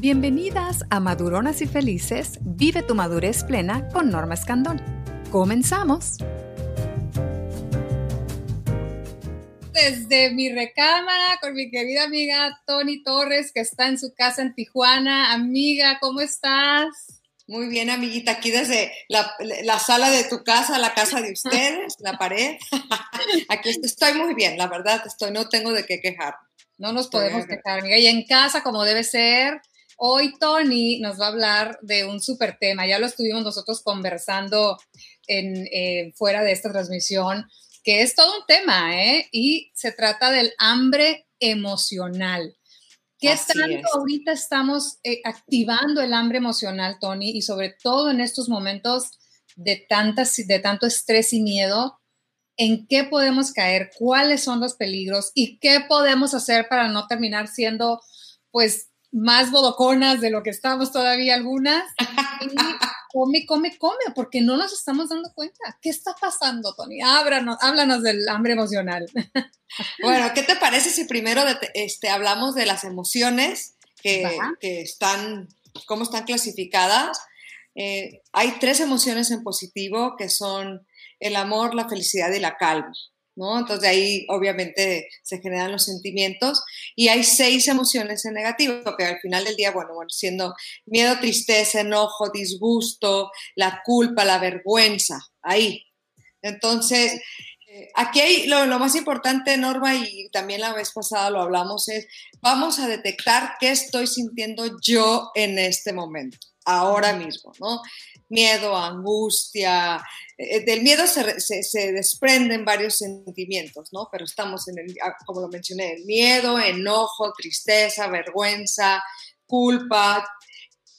Bienvenidas a Maduronas y Felices, vive tu madurez plena con Norma Escandón. Comenzamos. Desde mi recámara con mi querida amiga Tony Torres, que está en su casa en Tijuana. Amiga, ¿cómo estás? Muy bien, amiguita, aquí desde la, sala de tu casa, la casa de ustedes, la pared. Aquí estoy muy bien, la verdad, estoy, no tengo de qué quejar. No nos podemos quejar, amiga. Y en casa, como debe ser, hoy Tony nos va a hablar de un súper tema. Ya lo estuvimos nosotros conversando en, eh, fuera de esta transmisión, que es todo un tema, ¿eh? Y se trata del hambre emocional. ¿Qué tanto ahorita estamos eh, activando el hambre emocional, Tony? Y sobre todo en estos momentos de, tantas, de tanto estrés y miedo, ¿en qué podemos caer? ¿Cuáles son los peligros? ¿Y qué podemos hacer para no terminar siendo, pues, más bodoconas de lo que estamos todavía algunas? come, come, come, porque no nos estamos dando cuenta. ¿Qué está pasando, Tony? Háblanos, háblanos del hambre emocional. Bueno, ¿qué te parece si primero este, hablamos de las emociones que, están, cómo están clasificadas? Eh, hay tres emociones en positivo que son el amor, la felicidad y la calma. ¿no? Entonces ahí obviamente se generan los sentimientos y hay seis emociones en negativo, que al final del día, bueno, siendo miedo, tristeza, enojo, disgusto, la culpa, la vergüenza, ahí. Entonces, eh, aquí hay lo, más importante, Norma, y también la vez pasada lo hablamos, es vamos a detectar qué estoy sintiendo yo en este momento, ahora mismo, ¿no? Miedo, angustia, eh, del miedo se, se, desprenden varios sentimientos, ¿no? Pero estamos en el, ah, como lo mencioné, el miedo, enojo, tristeza, vergüenza, culpa.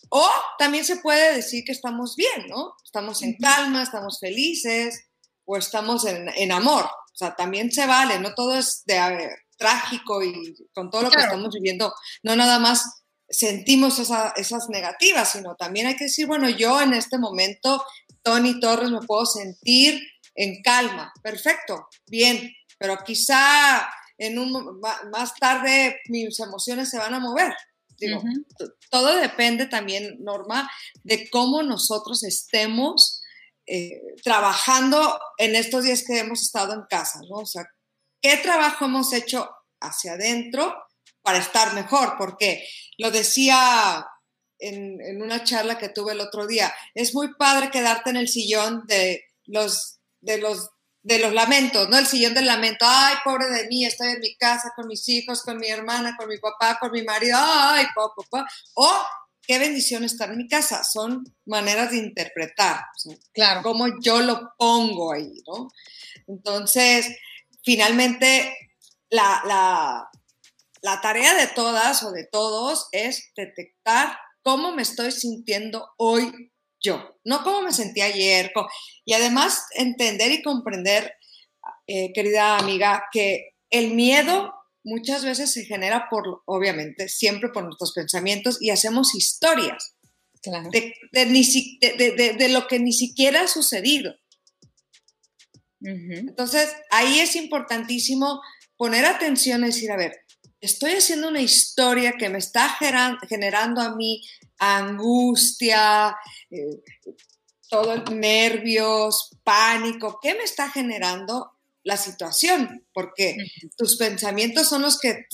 O también se puede decir que estamos bien, ¿no? Estamos en calma, estamos felices o estamos en, en amor. O sea, también se vale, no todo es de, trágico y con todo lo que estamos viviendo, no nada más sentimos esas negativas, sino también hay que decir, bueno, yo en este momento Tony Torres me puedo sentir en calma. Perfecto, bien, pero quizá en un, más tarde mis emociones se van a mover. Digo, todo depende también, Norma, de cómo nosotros estemos eh, trabajando en estos días que hemos estado en casa, ¿no? O sea, ¿qué trabajo hemos hecho hacia adentro para estar mejor? Porque lo decía en, una charla que tuve el otro día. Es muy padre quedarte en el sillón de los, de los, de los lamentos, ¿no? El sillón del lamento. Ay, pobre de mí, estoy en mi casa con mis hijos, con mi hermana, con mi papá, con mi marido. Ay, papá, O qué bendición estar en mi casa. Son maneras de interpretar. claro. Cómo yo lo pongo ahí, ¿no? Entonces, finalmente, la, la, la tarea de todas o de todos es detectar cómo me estoy sintiendo hoy yo, no cómo me sentí ayer. Y además entender y comprender, eh, querida amiga, que el miedo muchas veces se genera por, obviamente, siempre por nuestros pensamientos y hacemos historias de, de, lo que ni siquiera ha sucedido. Entonces, ahí es importantísimo poner atención y decir, a ver, estoy haciendo una historia que me está generando a mí angustia, eh, todo nervios, pánico, ¿qué me está generando la situación? Porque tus pensamientos son los que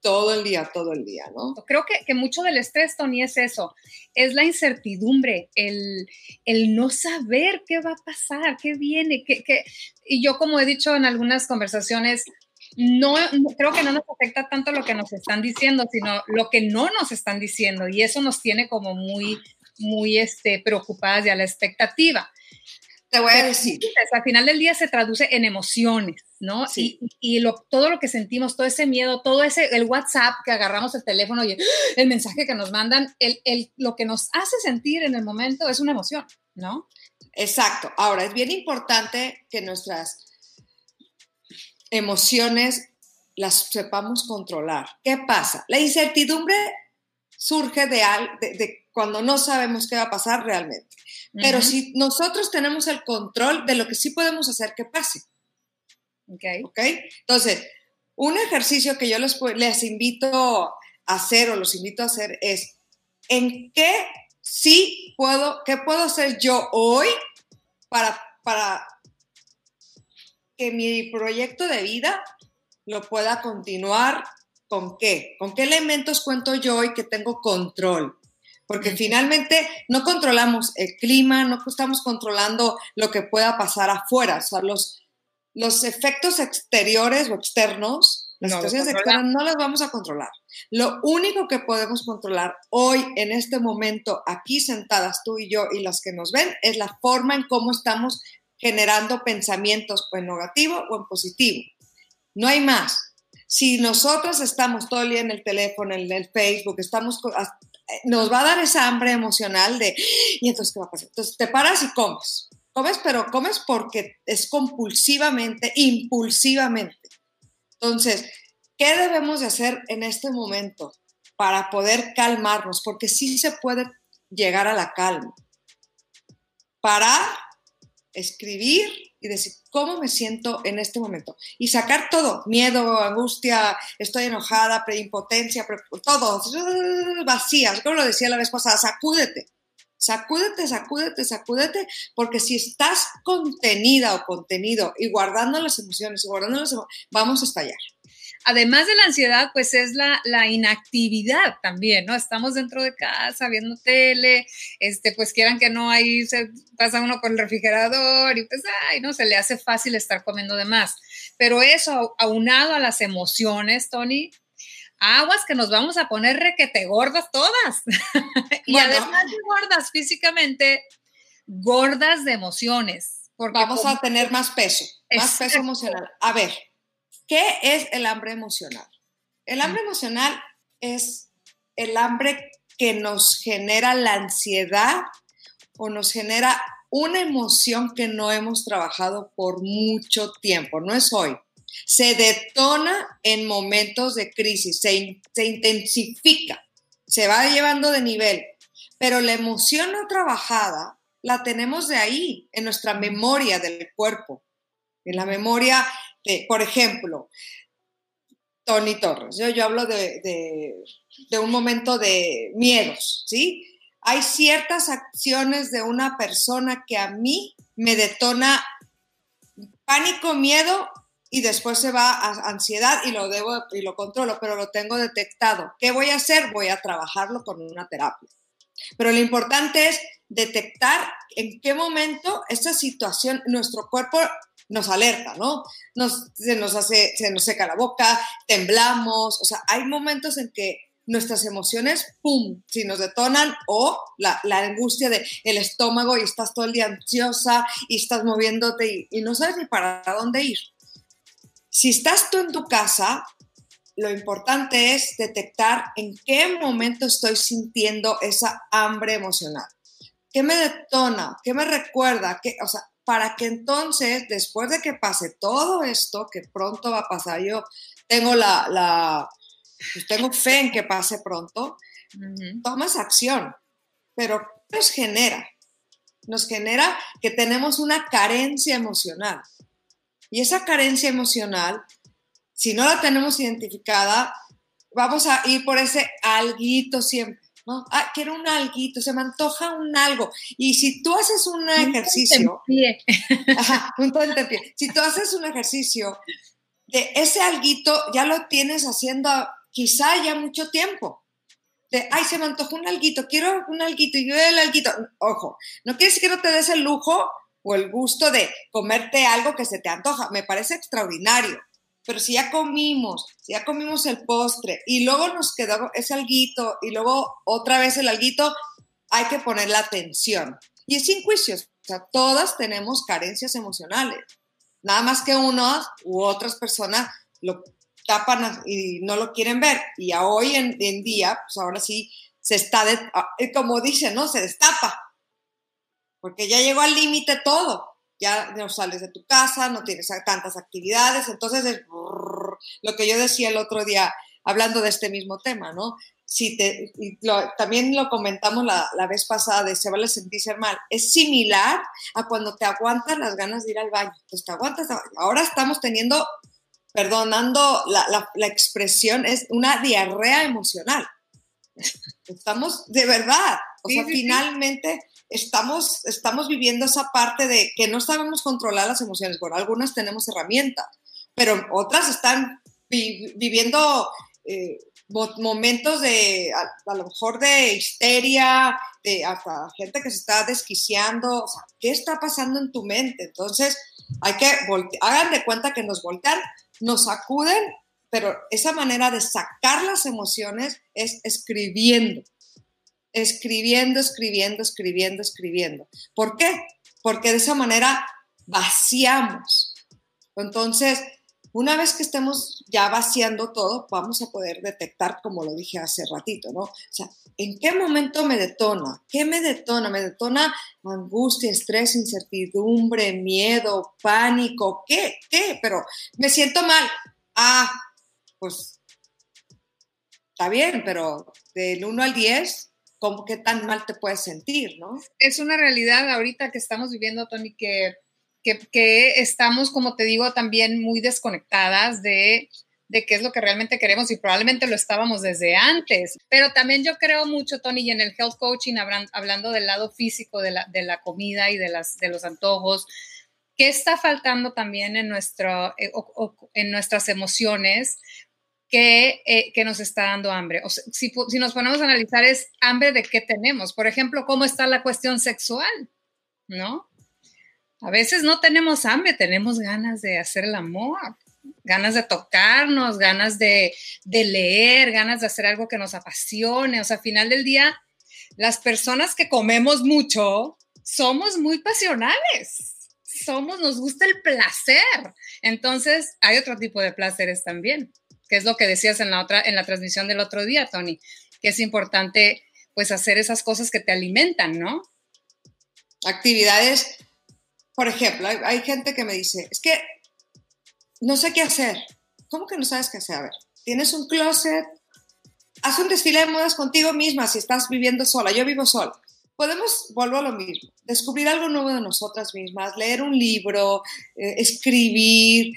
todo el día, todo el día, ¿no? Creo que, mucho del estrés, Tony, es eso, es la incertidumbre, el, no saber qué va a pasar, qué viene, qué, qué... y yo como he dicho en algunas conversaciones, no, creo que no nos afecta tanto lo que nos están diciendo, sino lo que no nos están diciendo y eso nos tiene como muy, muy este, preocupadas y a la expectativa. Te voy a decir. Al final del día se traduce en emociones, ¿no? Sí. Y, lo, todo lo que sentimos, todo ese miedo, todo ese, el WhatsApp que agarramos el teléfono y el, mensaje que nos mandan, el, el, lo que nos hace sentir en el momento es una emoción, ¿no? Exacto. Ahora, es bien importante que nuestras emociones las sepamos controlar. ¿Qué pasa? La incertidumbre surge de, de, cuando no sabemos qué va a pasar realmente. Pero si nosotros tenemos el control de lo que sí podemos hacer que pase. Ok. Ok. Entonces, Un ejercicio que yo les, les invito a hacer o los invito a hacer es, ¿en qué sí puedo, qué puedo hacer yo hoy para, para que mi proyecto de vida lo pueda continuar con qué, con qué elementos cuento yo hoy que tengo control. Porque finalmente no controlamos el clima, no estamos controlando lo que pueda pasar afuera. O sea, los, los efectos exteriores o externos, las situaciones externas, no las vamos a controlar. Lo único que podemos controlar hoy, en este momento, aquí sentadas tú y yo y las que nos ven, es la forma en cómo estamos generando pensamientos o en negativo o en positivo. No hay más. Si nosotros estamos todo el día en el teléfono, en el Facebook, estamos nos va a dar esa hambre emocional de, ¿y entonces qué va a pasar? Entonces te paras y comes. Comes, pero comes porque es compulsivamente, impulsivamente. Entonces, ¿qué debemos de hacer en este momento para poder calmarnos? Porque sí se puede llegar a la calma. Parar, escribir y decir, ¿cómo me siento en este momento? Y sacar todo, miedo, angustia, estoy enojada, preimpotencia, todo, vacías, como lo decía la vez pasada, sacúdete, sacúdete, sacúdete, sacúdete, porque si estás contenida o contenido y guardando las emociones, y guardando las emociones, vamos a estallar además de la ansiedad, pues es la, inactividad también, ¿no? Estamos dentro de casa viendo tele, este, pues quieran que no, ahí se pasa uno con el refrigerador y pues, ay, no, se le hace fácil estar comiendo de más. Pero eso, aunado a las emociones, Tony, aguas que nos vamos a poner requete gordas todas. y además de gordas físicamente, gordas de emociones. Porque vamos a tener más peso, más peso emocional. A ver, ¿Qué es el hambre emocional? El hambre emocional es el hambre que nos genera la ansiedad o nos genera una emoción que no hemos trabajado por mucho tiempo, no es hoy. Se detona en momentos de crisis, se, intensifica, se va llevando de nivel, pero la emoción no trabajada la tenemos de ahí, en nuestra memoria del cuerpo, en la memoria por ejemplo, Tony Torres, yo, hablo de, un momento de miedos, ¿sí? Hay ciertas acciones de una persona que a mí me detona pánico, miedo y después se va a ansiedad y lo debo y lo controlo, pero lo tengo detectado. ¿Qué voy a hacer? Voy a trabajarlo con una terapia. Pero lo importante es detectar en qué momento esta situación, nuestro cuerpo nos alerta, ¿no? se nos hace, se nos seca la boca, temblamos, o sea, hay momentos en que nuestras emociones, ¡pum!, si nos detonan o la, angustia del el estómago y estás todo el día ansiosa y estás moviéndote y, no sabes ni para dónde ir. Si estás tú en tu casa, lo importante es detectar en qué momento estoy sintiendo esa hambre emocional. ¿Qué me detona? ¿Qué me recuerda? ¿Qué, o sea, para que entonces, después de que pase todo esto, que pronto va a pasar, yo tengo la, pues tengo fe en que pase pronto, tomas acción, pero ¿qué nos genera? Nos genera que tenemos una carencia emocional. Y esa carencia emocional, si no la tenemos identificada, vamos a ir por ese alguito siempre. ¿No? Ah, quiero un alguito, se me antoja un algo. Y si tú haces un ejercicio, ajá, un pie. Si tú haces un ejercicio de ese alguito, ya lo tienes haciendo quizá ya mucho tiempo. De, ay, se me antojó un alguito, quiero un alguito y yo el alguito. Ojo, no quiere decir que no te des el lujo o el gusto de comerte algo que se te antoja. Me parece extraordinario. Pero si ya comimos, si ya comimos el postre y luego nos quedó ese alguito y luego otra vez el alguito, hay que poner la atención. Y es sin juicios, o sea, todas tenemos carencias emocionales. Nada más que unos u otras personas lo tapan y no lo quieren ver. Y a hoy en, día, pues ahora sí se está, ah, como dicen, ¿no? Se destapa. Porque ya llegó al límite todo ya no sales de tu casa, no tienes tantas actividades, entonces es lo que yo decía el otro día hablando de este mismo tema, ¿no? Si te, también lo comentamos la, vez pasada de se vale sentirse mal, es similar a cuando te aguantas las ganas de ir al baño, pues te aguantas, ahora estamos teniendo perdonando la, la, expresión, es una diarrea emocional. Estamos, de verdad, o sea, finalmente estamos, estamos viviendo esa parte de que no sabemos controlar las emociones. Bueno, algunas tenemos herramientas, pero otras están viviendo eh, momentos de, a, lo mejor de histeria, de hasta gente que se está desquiciando. O sea, ¿qué está pasando en tu mente? Entonces, hay que, hagan de cuenta que nos voltean, nos acuden, pero esa manera de sacar las emociones es escribiendo escribiendo, escribiendo, escribiendo, escribiendo. ¿Por qué? Porque de esa manera vaciamos. Entonces, una vez que estemos ya vaciando todo, vamos a poder detectar, como lo dije hace ratito, ¿no? O sea, ¿en qué momento me detona? ¿Qué me detona? ¿Me detona angustia, estrés, incertidumbre, miedo, pánico? ¿Qué? ¿Qué? Pero me siento mal. Ah, pues está bien, pero del 1 al 10, ¿cómo qué tan mal te puedes sentir, no? Es una realidad ahorita que estamos viviendo, Tony, que, que, estamos, como te digo, también muy desconectadas de, de qué es lo que realmente queremos y probablemente lo estábamos desde antes. Pero también yo creo mucho, Tony, y en el health coaching, hablando del lado físico de la, de la comida y de, las, de los antojos, ¿qué está faltando también en, nuestro, eh, en nuestras emociones? Eh, que, nos está dando hambre. Si, nos ponemos a analizar, es hambre de qué tenemos. Por ejemplo, cómo está la cuestión sexual, ¿no? A veces no tenemos hambre, tenemos ganas de hacer el amor, ganas de tocarnos, ganas de, de leer, ganas de hacer algo que nos apasione. O sea, al final del día, las personas que comemos mucho somos muy pasionales somos, nos gusta el placer. Entonces, hay otro tipo de placeres también que es lo que decías en la otra, en la transmisión del otro día, Tony, que es importante pues hacer esas cosas que te alimentan, ¿no? Actividades, por ejemplo, hay, gente que me dice, es que no sé qué hacer. ¿Cómo que no sabes qué hacer? A ver, tienes un closet, haz un desfile de modas contigo misma si estás viviendo sola. Yo vivo sola. Podemos, vuelvo a lo mismo, descubrir algo nuevo de nosotras mismas, leer un libro, eh, escribir,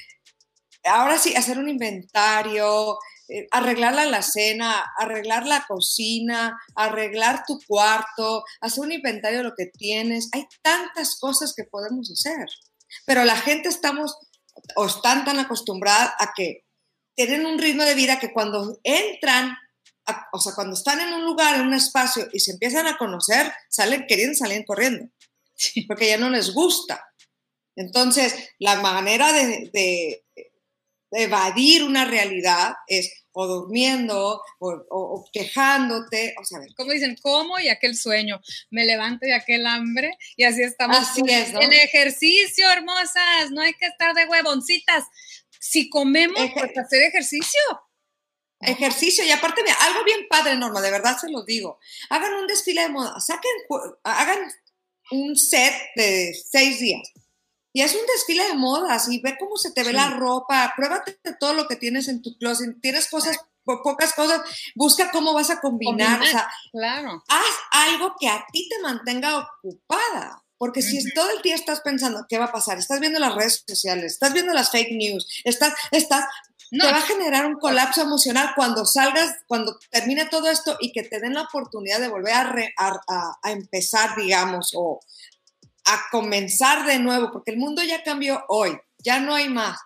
ahora sí, hacer un inventario, eh, arreglar la alacena, arreglar la cocina, arreglar tu cuarto, hacer un inventario de lo que tienes. Hay tantas cosas que podemos hacer, pero la gente estamos o están tan acostumbradas a que tienen un ritmo de vida que cuando entran, o sea, cuando están en un lugar, en un espacio y se empiezan a conocer, salen queriendo, salen corriendo, porque ya no les gusta. Entonces, la manera de evadir una realidad es o durmiendo o, quejándote, o sea, como dicen, ¿cómo? Y aquel sueño, me levanto y aquel hambre, y así estamos así es, en ejercicio, hermosas, no hay que estar de huevoncitas. Si comemos, pues hacer ejercicio. Ejercicio, y aparte, algo bien padre, Norma, de verdad se lo digo. Hagan un desfile de moda, saquen, hagan un set de seis días y es un desfile de modas y ve cómo se te ve la ropa, pruébate todo lo que tienes en tu closet, tienes cosas, pocas cosas, busca cómo vas a combinar, o sea, claro. haz algo que a ti te mantenga ocupada. Porque si todo el día estás pensando qué va a pasar, estás viendo las redes sociales, estás viendo las fake news, estás, estás, te va a generar un colapso emocional cuando salgas, cuando termine todo esto y que te den la oportunidad de volver a, a, a empezar, digamos, o a comenzar de nuevo, porque el mundo ya cambió hoy, ya no hay más,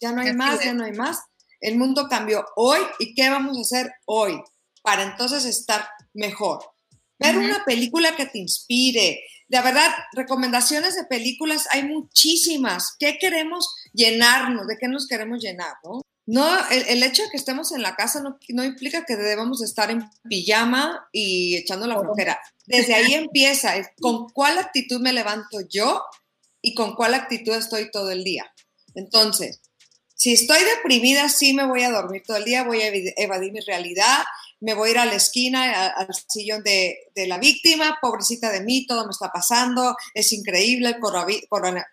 ya no hay más, ya no hay más. El mundo cambió hoy y ¿qué vamos a hacer hoy para entonces estar mejor? Ver una película que te inspire. De verdad, recomendaciones de películas hay muchísimas. ¿Qué queremos llenarnos? ¿De qué nos queremos llenar? ¿no? No, el, hecho de que estemos en la casa no, no, implica que debamos estar en pijama y echando la flojera. Desde ahí empieza, con cuál actitud me levanto yo y con cuál actitud estoy todo el día. Entonces, si estoy deprimida, sí me voy a dormir todo el día, voy a evadir mi realidad, me voy a ir a la esquina, al sillón de, la víctima, pobrecita de mí, todo me está pasando, es increíble el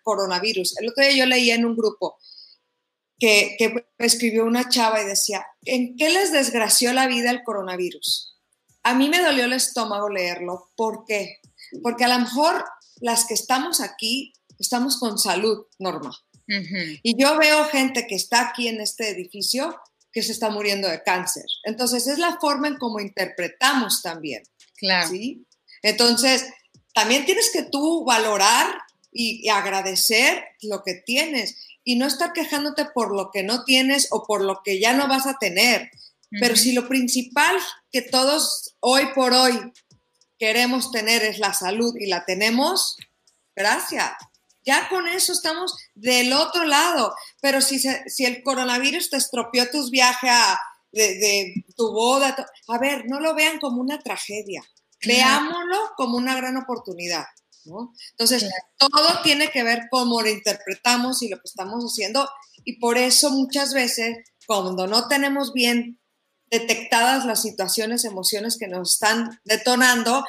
coronavirus. El otro día yo leí en un grupo, que, escribió una chava y decía, ¿en qué les desgració la vida el coronavirus? A mí me dolió el estómago leerlo. ¿Por qué? Porque a lo mejor las que estamos aquí estamos con salud, Norma. Y yo veo gente que está aquí en este edificio que se está muriendo de cáncer. Entonces, es la forma en cómo interpretamos también. Claro. ¿sí? Entonces, también tienes que tú valorar y, agradecer lo que tienes y no estar quejándote por lo que no tienes o por lo que ya no vas a tener. Pero si lo principal que todos hoy por hoy queremos tener es la salud y la tenemos, gracias. Ya con eso estamos del otro lado. Pero si, si el coronavirus te estropeó tus viajes de, tu boda, a ver, no lo vean como una tragedia. Veámoslo como una gran oportunidad. Entonces, todo tiene que ver cómo lo interpretamos y lo que estamos haciendo. Y por eso muchas veces, cuando no tenemos bien detectadas las situaciones, emociones que nos están detonando,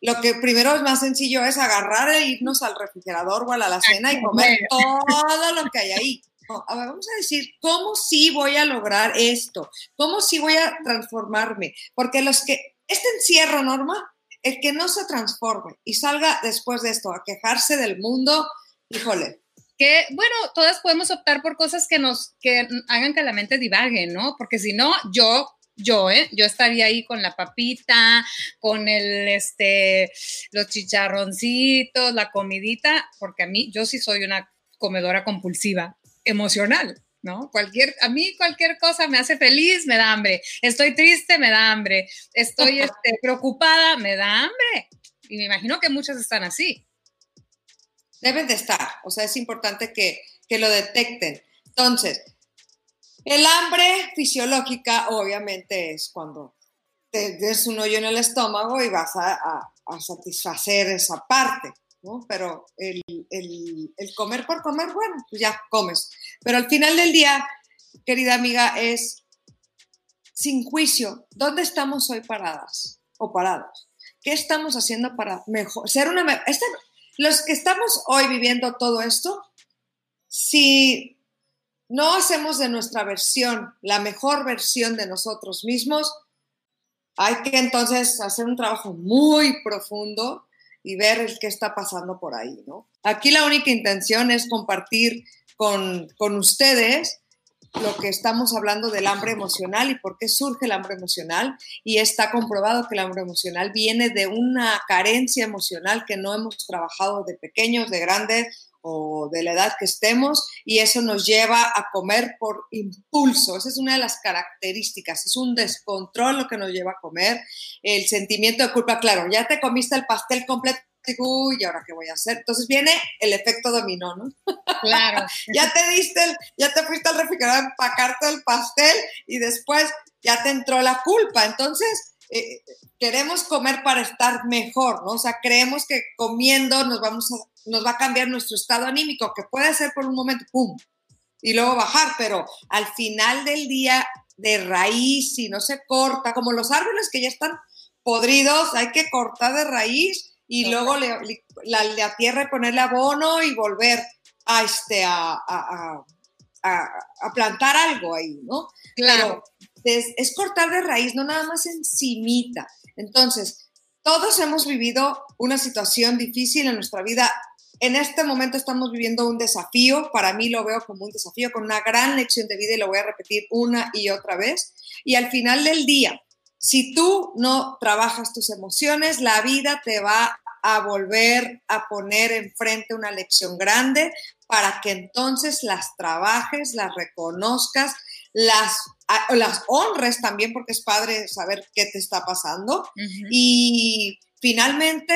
lo que primero es más sencillo es agarrar e irnos al refrigerador o a la alacena y comer todo lo que hay ahí. a ver, vamos a decir, ¿cómo sí voy a lograr esto? ¿Cómo sí voy a transformarme? Porque los que, este encierro, Norma, el que no se transforme y salga después de esto a quejarse del mundo, híjole. Que, bueno, todas podemos optar por cosas que nos, que hagan que la mente divague, ¿no? Porque si no, yo yo, ¿eh? Yo estaría ahí con la papita, con el, este, los chicharroncitos, la comidita, porque a mí, yo sí soy una comedora compulsiva, emocional. ¿No? Cualquier, a mí cualquier cosa me hace feliz, me da hambre. Estoy triste, me da hambre. Estoy este, preocupada, me da hambre. Y me imagino que muchas están así. Deben de estar, o sea, es importante que, lo detecten. Entonces, el hambre fisiológica obviamente es cuando te des un hoyo en el estómago y vas a satisfacer esa parte. Pero el, comer por comer, bueno, pues ya comes. Pero al final del día, querida amiga, es sin juicio, ¿dónde estamos hoy paradas o parados? ¿Qué estamos haciendo para mejor, ser una... Este, los que estamos hoy viviendo todo esto, si no hacemos de nuestra versión la mejor versión de nosotros mismos, hay que entonces hacer un trabajo muy profundo y ver el qué está pasando por ahí, ¿no? Aquí la única intención es compartir con, con ustedes lo que estamos hablando del hambre emocional y por qué surge el hambre emocional. Y está comprobado que el hambre emocional viene de una carencia emocional que no hemos trabajado de pequeños, de grandes o de la edad que estemos y eso nos lleva a comer por impulso. Esa es una de las características, es un descontrol lo que nos lleva a comer. El sentimiento de culpa, claro, ya te comiste el pastel completo. Uy, ¿y ahora qué voy a hacer? Entonces viene el efecto dominó, ¿no? Claro. ya te diste, el, ya te fuiste al refrigerador a empacarte el pastel y después ya te entró la culpa. Entonces, eh, queremos comer para estar mejor, ¿no? O sea, creemos que comiendo nos vamos a nos va a cambiar nuestro estado anímico, que puede ser por un momento, ¡pum! Y luego bajar, pero al final del día, de raíz, si no se corta, como los árboles que ya están podridos, hay que cortar de raíz y luego la, tierra y ponerle abono y volver a, este, a, plantar algo ahí, ¿no? Claro. es, es cortar de raíz, no nada más encimita. Entonces, todos hemos vivido una situación difícil en nuestra vida en este momento estamos viviendo un desafío, para mí lo veo como un desafío con una gran lección de vida y lo voy a repetir una y otra vez. Y al final del día, si tú no trabajas tus emociones, la vida te va a volver a poner enfrente una lección grande para que entonces las trabajes, las reconozcas, las, las honres también, porque es padre saber qué te está pasando. Y finalmente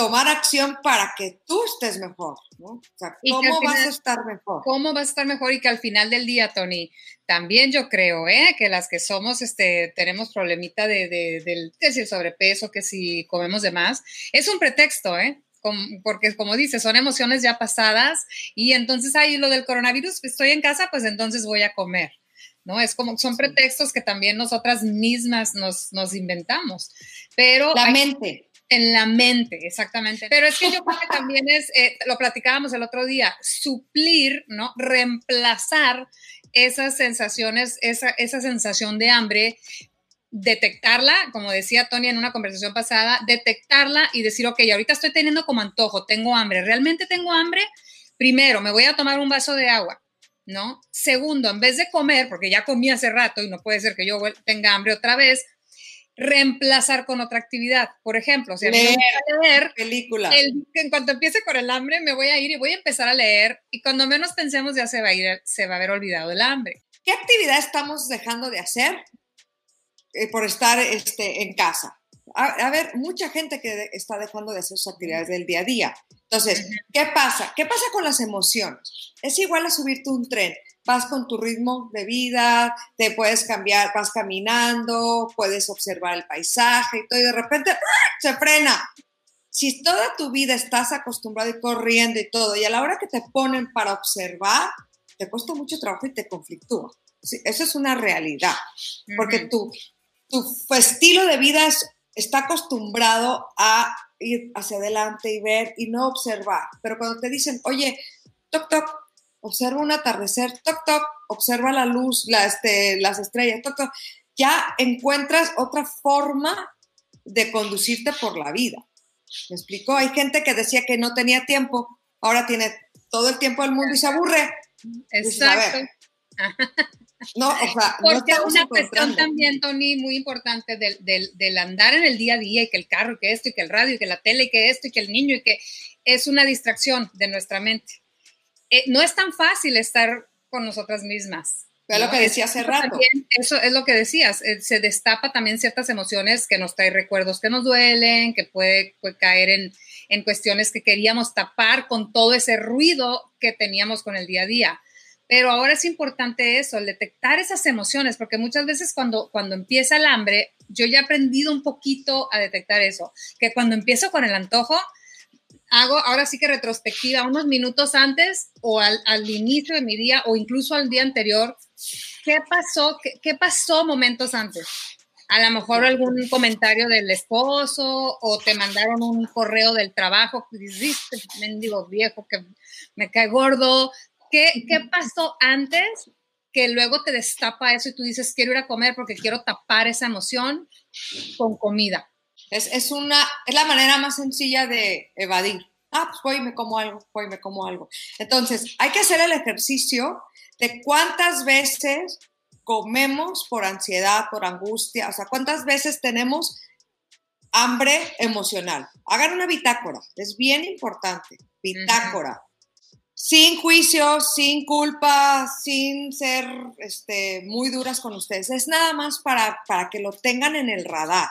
tomar acción para que tú estés mejor, ¿no? O sea, ¿cómo vas a estar mejor? ¿Cómo vas a estar mejor? Y que al final del día, Tony, también yo creo, ¿eh? Que las que somos, este, tenemos problemita de, de, del, que si el sobrepeso, que si comemos de más, es un pretexto, ¿eh? porque como dices, son emociones ya pasadas y entonces ahí lo del coronavirus, estoy en casa, pues entonces voy a comer. ¿no? Es como, son pretextos que también nosotras mismas nos, nos inventamos. Pero la mente. En la mente, exactamente. Pero es que yo creo que también es, eh, lo platicábamos el otro día, suplir, ¿no? Reemplazar esas sensaciones, esa, esa sensación de hambre, detectarla, como decía Tony en una conversación pasada, detectarla y decir, ok, ahorita estoy teniendo como antojo, tengo hambre, ¿realmente tengo hambre? primero, me voy a tomar un vaso de agua, ¿no? Segundo, en vez de comer, porque ya comí hace rato y no puede ser que yo tenga hambre otra vez, reemplazar con otra actividad. Por ejemplo, si a mí me leer película. en cuanto empiece con el hambre, me voy a ir y voy a empezar a leer y cuando menos pensemos ya se va a ir, se va a haber olvidado el hambre. ¿Qué actividad estamos dejando de hacer eh, por estar este, en casa? A, ver, mucha gente que está dejando de hacer sus actividades del día a día. Entonces, ¿qué pasa? ¿Qué pasa con las emociones? Es igual a subirte un tren vas con tu ritmo de vida, te puedes cambiar, vas caminando, puedes observar el paisaje y todo, y de repente ¡ah! se frena. Si toda tu vida estás acostumbrado y corriendo y todo, y a la hora que te ponen para observar, te cuesta mucho trabajo y te conflictúa. eso es una realidad, porque tu, tu estilo de vida está acostumbrado a ir hacia adelante y ver y no observar. Pero cuando te dicen, oye, toc, toc, observa un atardecer, toc, toc, observa la luz, este, las estrellas, toc, toc, ya encuentras otra forma de conducirte por la vida. ¿Me explico? Hay gente que decía que no tenía tiempo, ahora tiene todo el tiempo del mundo y se aburre. Exacto. no, o sea, Porque una cuestión también, Tony, muy importante del, del, del, andar en el día a día y que el carro, y que esto, y que el radio, y que la tele, y que esto, y que el niño, y que es una distracción de nuestra mente. Eh, no es tan fácil estar con nosotras mismas. Es lo que decía hace rato. eso es lo que decías, eh, se destapa también ciertas emociones que nos trae recuerdos que nos duelen, que puede, caer en, en, cuestiones que queríamos tapar con todo ese ruido que teníamos con el día a día. Pero ahora es importante eso, el detectar esas emociones, porque muchas veces cuando, cuando empieza el hambre, yo ya he aprendido un poquito a detectar eso, que cuando empiezo con el antojo, hago ahora sí que retrospectiva unos minutos antes o al, inicio de mi día o incluso al día anterior. ¿Qué pasó? ¿Qué, pasó momentos antes? A lo mejor algún comentario del esposo o te mandaron un correo del trabajo dijiste, mendigo viejo que me cae gordo. ¿Qué, ¿Qué pasó antes que luego te destapa eso y tú dices, quiero ir a comer porque quiero tapar esa emoción con comida? Es, una, es la manera más sencilla de evadir. Ah, pues voy y me como algo, voy y me como algo. Entonces, hay que hacer el ejercicio de cuántas veces comemos por ansiedad, por angustia, o sea, cuántas veces tenemos hambre emocional. Hagan una bitácora, es bien importante, bitácora. Sin juicio, sin culpa, sin ser este, muy duras con ustedes. Es nada más para, para que lo tengan en el radar.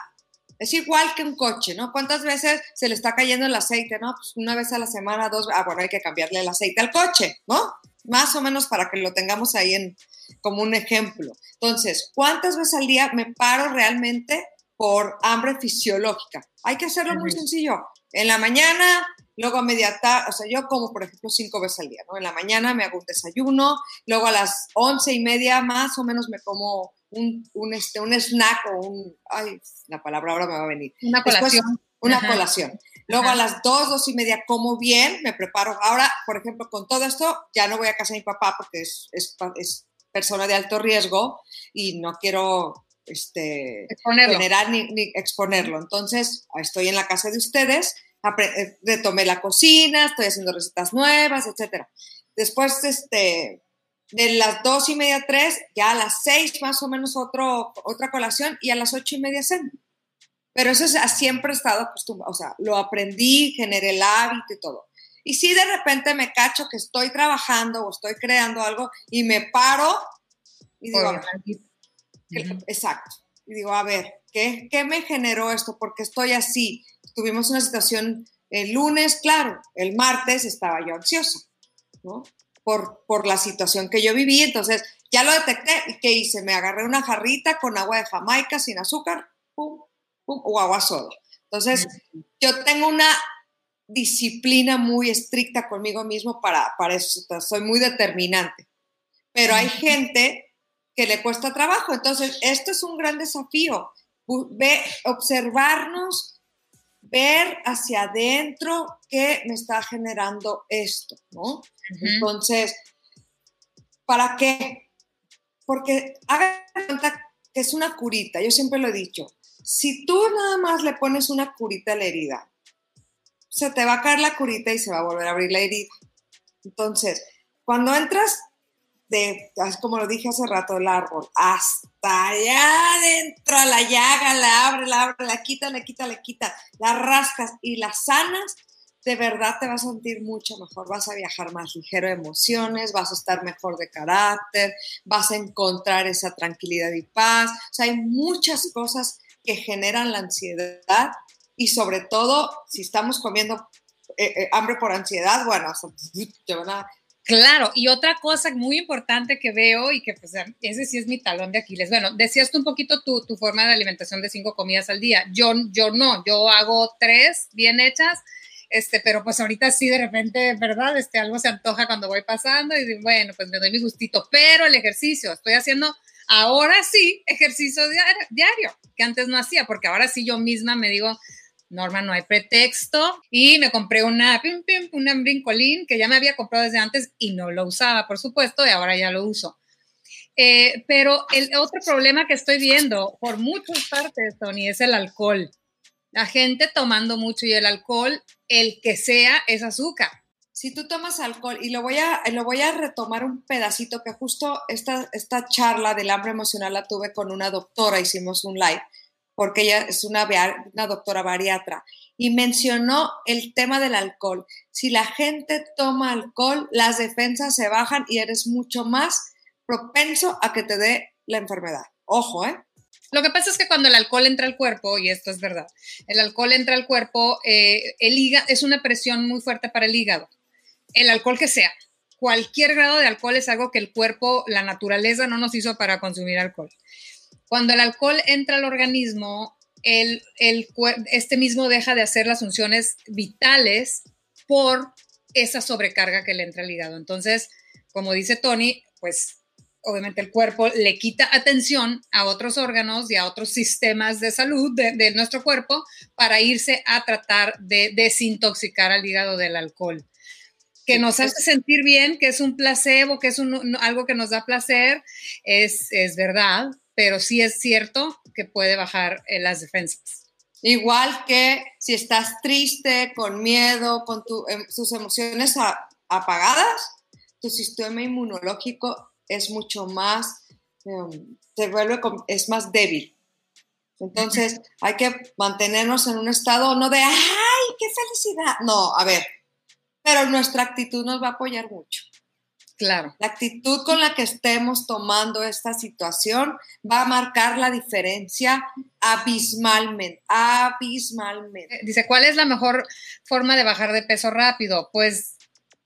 Es igual que un coche, ¿no? ¿Cuántas veces se le está cayendo el aceite, no? Pues una vez a la semana, dos, ah, bueno, hay que cambiarle el aceite al coche, ¿no? Más o menos para que lo tengamos ahí en, como un ejemplo. Entonces, ¿cuántas veces al día me paro realmente por hambre fisiológica? Hay que hacerlo muy sencillo. En la mañana, luego a media tarde, o sea, yo como, por ejemplo, cinco veces al día, ¿no? En la mañana me hago un desayuno, luego a las once y media más o menos me como un, este, un snack o un, ay, la palabra ahora me va a venir. Una colación. una colación. Luego a las dos, dos y media como bien, me preparo. Ahora, por ejemplo, con todo esto, ya no voy a casa de mi papá porque es, es, es persona de alto riesgo y no quiero este, generar ni, ni, exponerlo. Entonces, estoy en la casa de ustedes, eh, retomé la cocina, estoy haciendo recetas nuevas, etcétera. Después, este, de las dos y media, tres, ya a las seis más o menos otro, otra colación y a las ocho y media cena. Pero eso es, siempre he estado acostumbrado, o sea, lo aprendí, generé el hábito y todo. Y si de repente me cacho que estoy trabajando o estoy creando algo y me paro y digo, exacto, y digo, a ver, ¿qué, ¿qué me generó esto? Porque estoy así. Tuvimos una situación el lunes, claro, el martes estaba yo ansiosa, ¿no? Por, la situación que yo viví. Entonces, ya lo detecté. ¿Y qué hice? Me agarré una jarrita con agua de Jamaica sin azúcar, pum, pum, o agua soda. Entonces, yo tengo una disciplina muy estricta conmigo mismo para, para eso. Soy muy determinante. Pero hay gente que le cuesta trabajo. Entonces, esto es un gran desafío. Ve, observarnos ver hacia adentro qué me está generando esto, ¿no? Entonces, ¿para qué? Porque haga cuenta que es una curita, yo siempre lo he dicho, si tú nada más le pones una curita a la herida, se te va a caer la curita y se va a volver a abrir la herida. Entonces, cuando entras de, como lo dije hace rato, el árbol, hasta allá adentro, a la llaga, la abre, la abre, la quita, la quita, la quita, la rascas y la sanas, de verdad te vas a sentir mucho mejor, vas a viajar más ligero emociones, vas a estar mejor de carácter, vas a encontrar esa tranquilidad y paz. O sea, hay muchas cosas que generan la ansiedad y sobre todo si estamos comiendo eh, eh, hambre por ansiedad, bueno, te van a Claro, y otra cosa muy importante que veo y que pues ese sí es mi talón de Aquiles. Bueno, decías tú un poquito tu, tu forma de alimentación de cinco comidas al día. Yo, yo no, yo hago tres bien hechas, este, pero pues ahorita sí de repente, ¿verdad? Este, algo se antoja cuando voy pasando y bueno, pues me doy mi gustito, pero el ejercicio, estoy haciendo ahora sí ejercicio diario, que antes no hacía, porque ahora sí yo misma me digo, Norma, no hay pretexto. Y me compré una, pim, pim, una brincolín que ya me había comprado desde antes y no lo usaba, por supuesto, y ahora ya lo uso. Eh, pero el otro problema que estoy viendo por muchas partes, Tony, es el alcohol. La gente tomando mucho y el alcohol, el que sea, es azúcar. Si tú tomas alcohol, y lo voy a, lo voy a retomar un pedacito, que justo esta, esta charla del hambre emocional la tuve con una doctora, hicimos un live porque ella es una, doctora bariatra, y mencionó el tema del alcohol. Si la gente toma alcohol, las defensas se bajan y eres mucho más propenso a que te dé la enfermedad. Ojo, ¿eh? Lo que pasa es que cuando el alcohol entra al cuerpo, y esto es verdad, el alcohol entra al cuerpo, eh, el hígado es una presión muy fuerte para el hígado. El alcohol que sea, cualquier grado de alcohol es algo que el cuerpo, la naturaleza no nos hizo para consumir alcohol. Cuando el alcohol entra al organismo, el, este mismo deja de hacer las funciones vitales por esa sobrecarga que le entra al hígado. Entonces, como dice Tony, pues obviamente el cuerpo le quita atención a otros órganos y a otros sistemas de salud de, nuestro cuerpo para irse a tratar de desintoxicar al hígado del alcohol. Que nos hace sentir bien, que es un placebo, que es algo que nos da placer, es, es verdad, pero sí es cierto que puede bajar eh, las defensas. Igual que si estás triste, con miedo, con em, tus emociones apagadas, tu sistema inmunológico es mucho más, em, se vuelve, es más débil. Entonces hay que mantenernos en un estado no de, ¡ay, qué felicidad! No, a ver, pero nuestra actitud nos va a apoyar mucho. Claro. La actitud con la que estemos tomando esta situación va a marcar la diferencia abismalmente, abismalmente. Eh, dice, ¿cuál es la mejor forma de bajar de peso rápido? Pues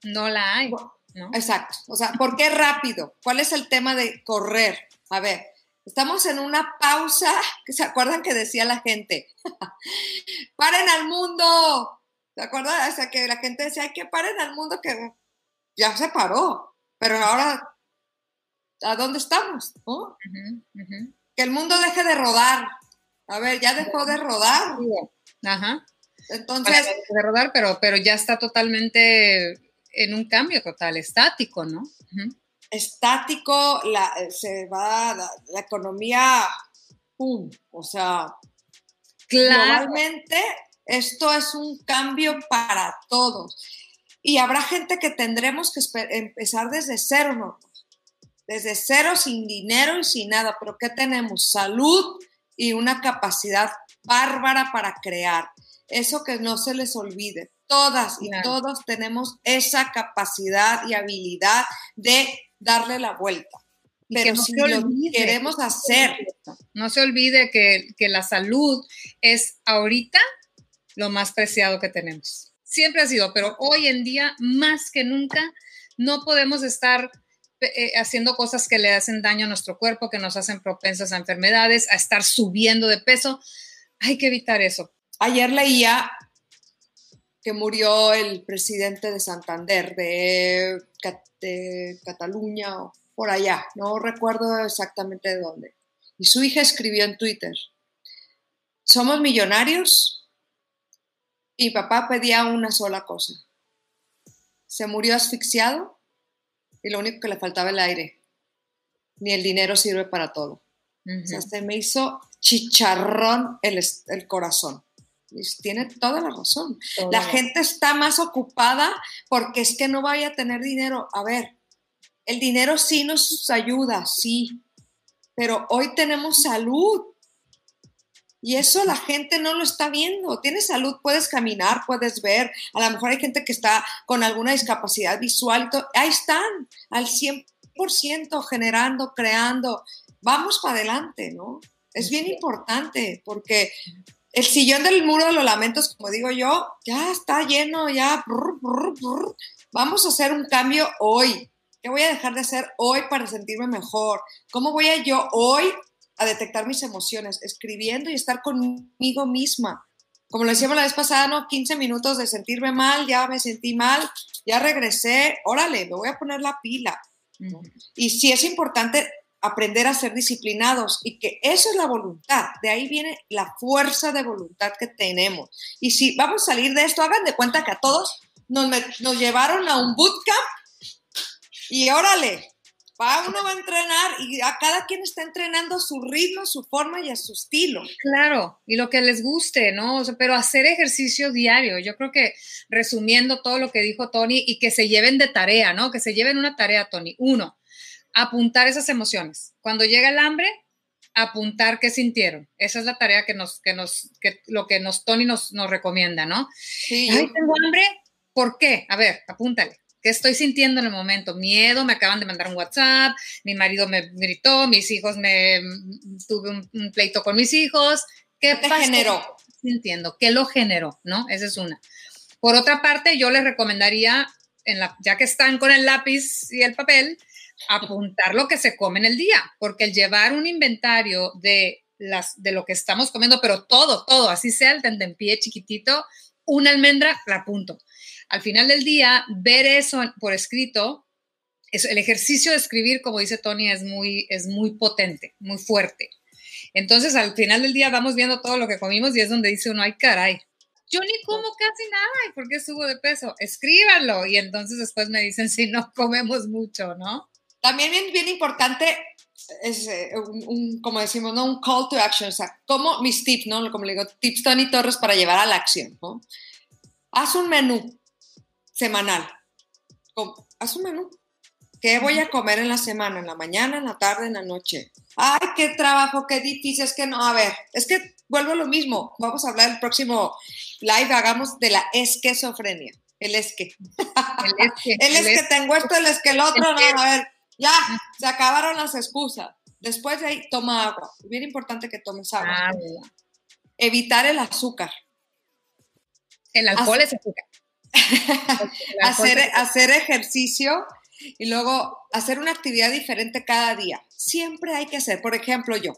no la hay. ¿no? Exacto. O sea, ¿por qué rápido? ¿Cuál es el tema de correr? A ver, estamos en una pausa. ¿Se acuerdan que decía la gente? ¡Paren al mundo! ¿Se acuerdan? O sea, que la gente decía, que paren al mundo que ya se paró. Pero ahora, ¿a dónde estamos? Que el mundo deje de rodar. A ver, ya dejó de rodar. Ajá. Entonces. de rodar, pero, pero ya está totalmente en un cambio total, estático, ¿no? Estático, la, se va la, economía, ¡pum! O sea, globalmente esto es un cambio para todos. Y habrá gente que tendremos que empezar desde cero, ¿no? Desde cero, sin dinero y sin nada. Pero ¿qué tenemos? Salud y una capacidad bárbara para crear. Eso que no se les olvide. Todas y todos tenemos esa capacidad y habilidad de darle la vuelta. Pero si lo queremos hacer. No se olvide que, que la salud es ahorita lo más preciado que tenemos siempre ha sido, pero hoy en día más que nunca no podemos estar eh, haciendo cosas que le hacen daño a nuestro cuerpo, que nos hacen propensas a enfermedades, a estar subiendo de peso. Hay que evitar eso. Ayer leía que murió el presidente de Santander, de, de Cataluña, o por allá, no recuerdo exactamente de dónde. Y su hija escribió en Twitter, somos millonarios y papá pedía una sola cosa. Se murió asfixiado y lo único que le faltaba el aire. Ni el dinero sirve para todo. O sea, se me hizo chicharrón el, el corazón. tiene toda la razón. la gente está más ocupada porque es que no vaya a tener dinero. A ver, el dinero sí nos ayuda, sí, pero hoy tenemos salud. Y eso la gente no lo está viendo. Tienes salud, puedes caminar, puedes ver. A lo mejor hay gente que está con alguna discapacidad visual. Ahí están, al 100% generando, creando. Vamos para adelante, ¿no? Es bien importante porque el sillón del muro de los lamentos, como digo yo, ya está lleno, ya. Vamos a hacer un cambio hoy. ¿Qué voy a dejar de hacer hoy para sentirme mejor? ¿Cómo voy a yo hoy a detectar mis emociones? Escribiendo y estar conmigo misma. Como lo decíamos la vez pasada, ¿no? 15 minutos de sentirme mal, ya me sentí mal, ya regresé, órale, me voy a poner la pila. Y sí es importante aprender a ser disciplinados y que eso es la voluntad, de ahí viene la fuerza de voluntad que tenemos. Y si vamos a salir de esto, hagan de cuenta que a todos nos, nos llevaron a un bootcamp y órale, va uno va a entrenar y a cada quien está entrenando su ritmo, su forma y a su estilo. Claro, y lo que les guste, ¿no? pero hacer ejercicio diario, yo creo que resumiendo todo lo que dijo Tony y que se lleven de tarea, ¿no? Que se lleven una tarea, Tony. Uno, apuntar esas emociones. Cuando llega el hambre, apuntar qué sintieron. Esa es la tarea que nos, que nos, que lo que nos Tony nos, nos recomienda, ¿no? Sí. Ay, tengo hambre. ¿Por qué? A ver, apúntale. ¿Qué estoy sintiendo en el momento? Miedo, me acaban de mandar un WhatsApp, mi marido me gritó, mis hijos me tuve un, pleito con mis hijos. ¿Qué, ¿Qué generó? Sintiendo, ¿qué lo generó? ¿No? Esa es una. Por otra parte, yo les recomendaría, en la, ya que están con el lápiz y el papel, apuntar lo que se come en el día, porque el llevar un inventario de, las, de lo que estamos comiendo, pero todo, todo, así sea el pie chiquitito, una almendra, la apunto. Al final del día, ver eso por escrito, es, el ejercicio de escribir, como dice Tony, es muy, es muy potente, muy fuerte. Entonces, al final del día vamos viendo todo lo que comimos y es donde dice uno, ay, caray, yo ni como casi nada, ¿y por qué subo de peso? Escríbanlo y entonces después me dicen si no comemos mucho, ¿no? También bien, bien importante es eh, como decimos, ¿no? Un call to action, o sea, como mis tips, ¿no? Como le digo, tips Tony Torres para llevar a la acción, ¿no? Haz un menú semanal. Haz un menú. ¿Qué voy a comer en la semana? ¿En la mañana, en la tarde, en la noche? Ay, qué trabajo, qué difícil. Es que no, a ver, es que vuelvo a lo mismo. Vamos a hablar el próximo live, hagamos de la esquizofrenia. El esque. El esque. el esque, tengo esto, el esque, el otro, no, a ver ya, se acabaron las excusas. Después de ahí, toma agua. Es bien importante que tomes agua. Evitar el azúcar. El alcohol es azúcar. Hacer, hacer ejercicio y luego hacer una actividad diferente cada día. Siempre hay que hacer. Por ejemplo, yo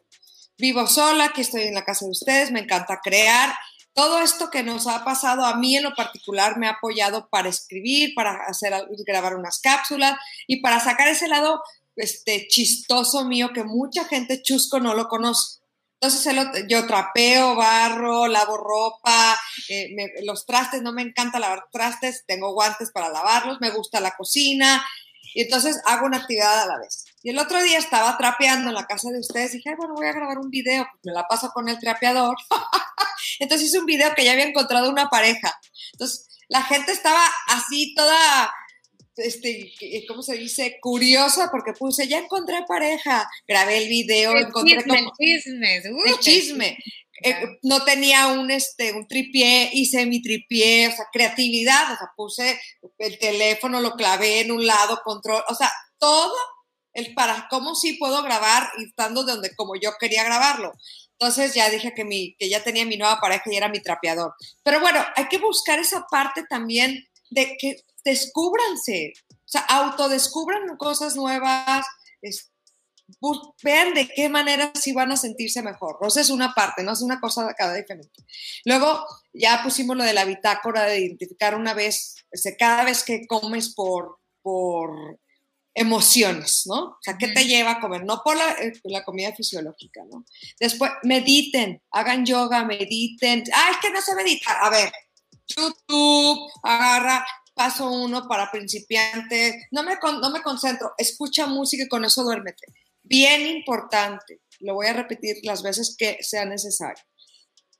vivo sola, que estoy en la casa de ustedes, me encanta crear todo esto que nos ha pasado a mí en lo particular me ha apoyado para escribir, para hacer, grabar unas cápsulas y para sacar ese lado este, chistoso mío que mucha gente chusco no lo conoce. Entonces yo trapeo, barro, lavo ropa, eh, los trastes, no me encanta lavar trastes, tengo guantes para lavarlos, me gusta la cocina, y entonces hago una actividad a la vez. Y el otro día estaba trapeando en la casa de ustedes dije, bueno, voy a grabar un video, me la paso con el trapeador. Entonces hice un video que ya había encontrado una pareja. Entonces la gente estaba así toda, este, ¿cómo se dice? Curiosa porque puse, ya encontré pareja. Grabé el video, el encontré chisme, como... Chisme, el chisme. Eh, no tenía un, este, un tripié, hice mi tripié, o sea, creatividad, o sea, puse el teléfono, lo clavé en un lado, control, o sea, todo el para cómo sí puedo grabar estando donde como yo quería grabarlo. Entonces ya dije que, mi, que ya tenía mi nueva pareja y era mi trapeador. Pero bueno, hay que buscar esa parte también de que descúbranse, o sea, autodescubran cosas nuevas, vean de qué manera sí van a sentirse mejor. O sea, es una parte, no es una cosa cada diferente. Luego ya pusimos lo de la bitácora de identificar una vez, cada vez que comes por, por emociones, ¿no? O sea, ¿qué te lleva a comer? No por eh, la, comida fisiológica, ¿no? Después, mediten, hagan yoga, mediten. Ah, es que no se medita. A ver, YouTube, agarra, paso uno para principiantes. No me, no me concentro, escucha música y con eso duérmete. Bien importante, lo voy a repetir las veces que sea necesario.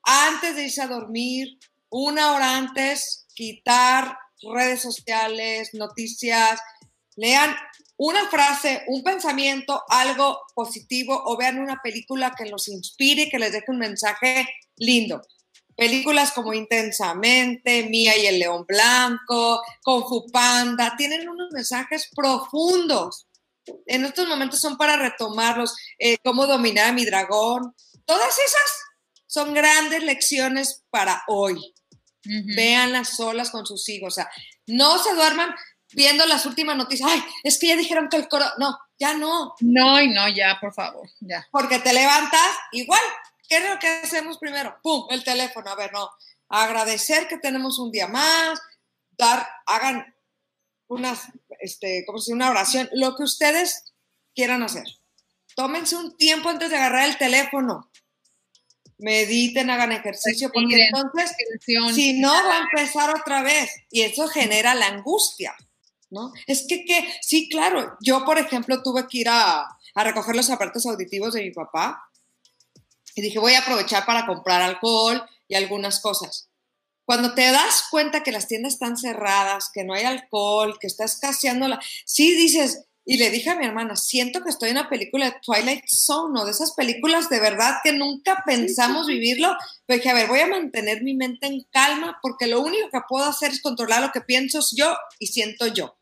antes de irse a dormir, una hora antes, quitar redes sociales, noticias, lean una frase, un pensamiento, algo positivo o vean una película que los inspire, que les deje un mensaje lindo. Películas como Intensamente, Mía y el León Blanco, Kung Fu Panda, tienen unos mensajes profundos. En estos momentos son para retomarlos, eh, cómo dominar a mi dragón. Todas esas son grandes lecciones para hoy. Véanlas solas con sus hijos. O sea, no se duerman viendo las últimas noticias. Ay, es que ya dijeron que el coro. No, ya no. No, y no, ya, por favor, ya. Porque te levantas igual, ¿Qué es lo que hacemos primero? ¡Pum! El teléfono. A ver, no. Agradecer que tenemos un día más, dar, hagan unas, este, como si una oración, lo que ustedes quieran hacer. Tómense un tiempo antes de agarrar el teléfono. Mediten, hagan ejercicio, porque entonces, si no, va a empezar otra vez. Y eso genera la angustia, ¿no? Es que, que sí, claro, yo, por ejemplo, tuve que ir a, a recoger los aparatos auditivos de mi papá y dije, voy a aprovechar para comprar alcohol y algunas cosas. Cuando te das cuenta que las tiendas están cerradas, que no hay alcohol, que estás escaseando la... Sí dices, y le dije a mi hermana, siento que estoy en una película de Twilight Zone, o de esas películas de verdad que nunca pensamos vivirlo. Pero dije, a ver, voy a mantener mi mente en calma porque lo único que puedo hacer es controlar lo que pienso yo y siento yo.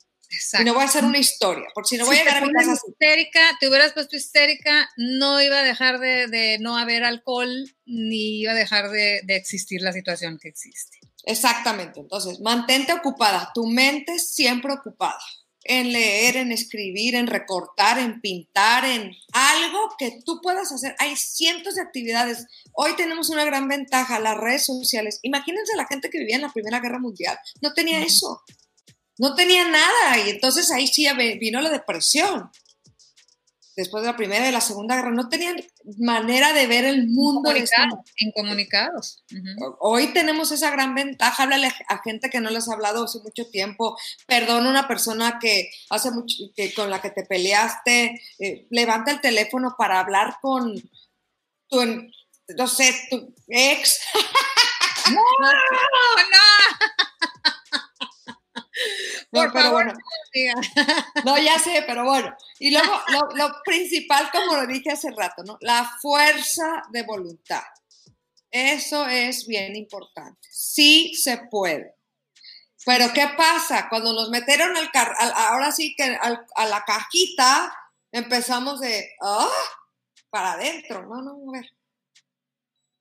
Y no voy a hacer una historia, porque si no voy a llegar a mi casa histérica, te hubieras puesto histérica, no iba a dejar de, no haber alcohol, ni iba a dejar de, existir la situación que existe. Exactamente, entonces mantente ocupada, tu mente siempre ocupada en leer, en escribir, en recortar, en pintar, en algo que tú puedas hacer. Hay cientos de actividades. Hoy tenemos una gran ventaja, las redes sociales. Imagínense la gente que vivía en la Primera Guerra Mundial. No tenía eso no tenía nada y entonces ahí sí vino la depresión. Después de la Primera y la Segunda Guerra, no tenían manera de ver el mundo. incomunicados. Hoy tenemos esa gran ventaja. Háblale a gente que no les ha hablado hace mucho tiempo. Perdona a una persona que hace mucho, que, con la que te peleaste. Eh, levanta el teléfono para hablar con tu, no sé, tu ex. no. no no, pero bueno. No, ya sé, pero bueno. Y luego, lo, principal, como lo dije hace rato, ¿no? La fuerza de voluntad. Eso es bien importante. Sí se puede. Pero ¿qué pasa? Cuando nos metieron al carro, ahora sí que a la cajita empezamos de, ah, para adentro. No, no, a ver.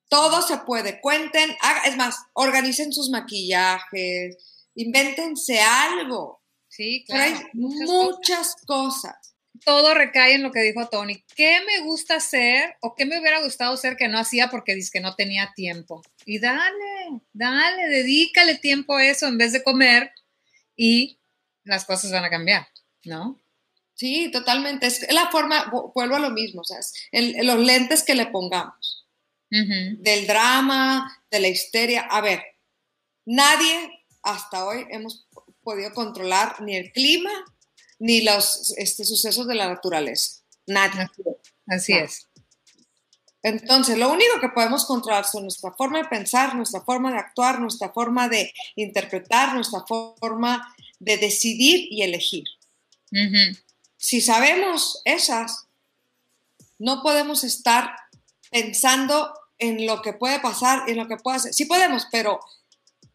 Todo se puede. Cuenten, es más, organicen sus maquillajes, invéntense algo. Sí, claro. hay muchas, cosas. Todo recae en lo que dijo Tony. ¿Qué me gusta hacer o qué me hubiera gustado hacer que no hacía porque dice que no tenía tiempo? Y dale, dale, dedícale tiempo a eso en vez de comer y las cosas van a cambiar, ¿no? Sí, totalmente. Es la forma, vuelvo a lo mismo, o sea, los lentes que le pongamos. Del drama, de la histeria. A ver, nadie hasta hoy hemos podido controlar ni el clima ni los este, sucesos de la naturaleza. Nadie. Así es. Entonces, lo único que podemos controlar son nuestra forma de pensar, nuestra forma de actuar, nuestra forma de interpretar, nuestra forma de decidir y elegir. Si sabemos esas, no podemos estar pensando en lo que puede pasar, en lo que puede hacer. Sí podemos, pero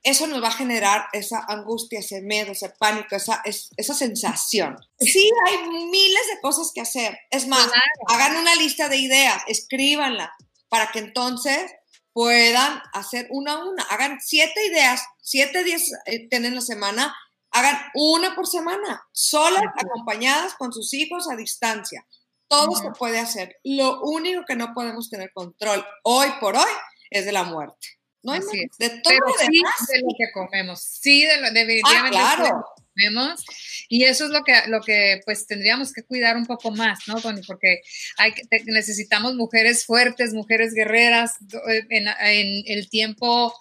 eso nos va a generar esa angustia, ese miedo, ese pánico, esa, esa sensación. Sí, hay miles de cosas que hacer. Es más, hagan una lista de ideas, escríbanla, para que entonces puedan hacer una a una. Hagan siete ideas, siete días eh, tienen la semana, hagan una por semana, solas, acompañadas con sus hijos a distancia. Todo se puede hacer. Lo único que no podemos tener control hoy por hoy es de la muerte. No hay de todo Pero sí de lo que comemos, sí de lo definitivamente ah, claro. comemos. Y eso es lo que lo que pues tendríamos que cuidar un poco más, ¿no, Porque hay necesitamos mujeres fuertes, mujeres guerreras eh, en, en el tiempo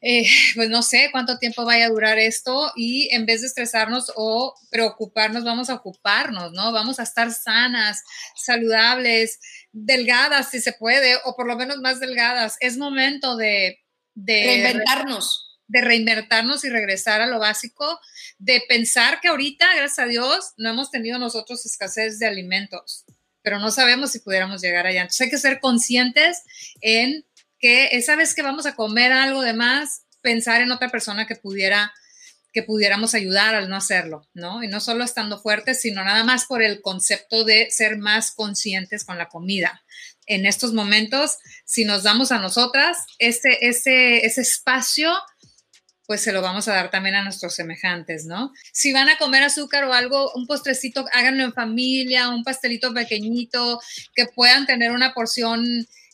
eh, pues no sé cuánto tiempo vaya a durar esto. Y en vez de estresarnos o preocuparnos, vamos a ocuparnos, ¿no? Vamos a estar sanas, saludables, delgadas si se puede, o por lo menos más delgadas. Es momento de... de Reinventarnos de reinvertirnos y regresar a lo básico, de pensar que ahorita, gracias a Dios, no hemos tenido nosotros escasez de alimentos, pero no sabemos si pudiéramos llegar allá. Entonces hay que ser conscientes en que esa vez que vamos a comer algo de más, pensar en otra persona que pudiera que pudiéramos ayudar al no hacerlo, ¿no? Y no solo estando fuertes, sino nada más por el concepto de ser más conscientes con la comida. En estos momentos, si nos damos a nosotras ese, ese, ese espacio, pues se lo vamos a dar también a nuestros semejantes, ¿no? Si van a comer azúcar o algo, un postrecito, háganlo en familia, un pastelito pequeñito, que puedan tener una porción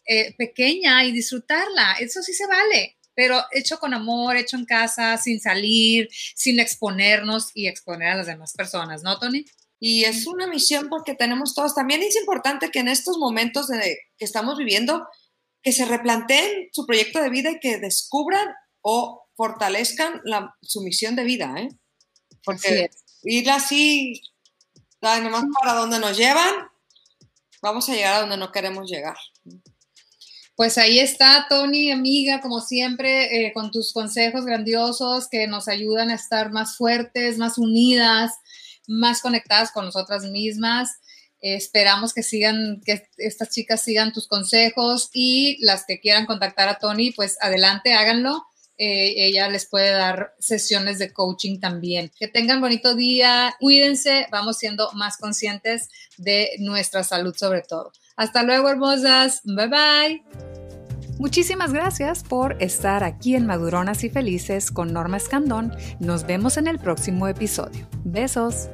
eh, pequeña y disfrutarla. Eso sí se vale, pero hecho con amor, hecho en casa, sin salir, sin exponernos y exponer a las demás personas, ¿no, Tony? Y es una misión porque tenemos todos. También es importante que en estos momentos de, que estamos viviendo, que se replanteen su proyecto de vida y que descubran o fortalezcan la, su misión de vida, ¿eh? Porque ir así, nomás para donde nos llevan, vamos a llegar a donde no queremos llegar. Pues ahí está, Tony, amiga, como siempre, eh, con tus consejos grandiosos que nos ayudan a estar más fuertes, más unidas, más conectadas con nosotras mismas. esperamos que sigan, que estas chicas sigan tus consejos y las que quieran contactar a Tony, pues adelante, háganlo. Eh, ella les puede dar sesiones de coaching también. Que tengan bonito día, cuídense, vamos siendo más conscientes de nuestra salud sobre todo. Hasta luego, hermosas. Bye bye. Muchísimas gracias por estar aquí en Maduronas y Felices con Norma Escandón. Nos vemos en el próximo episodio. Besos.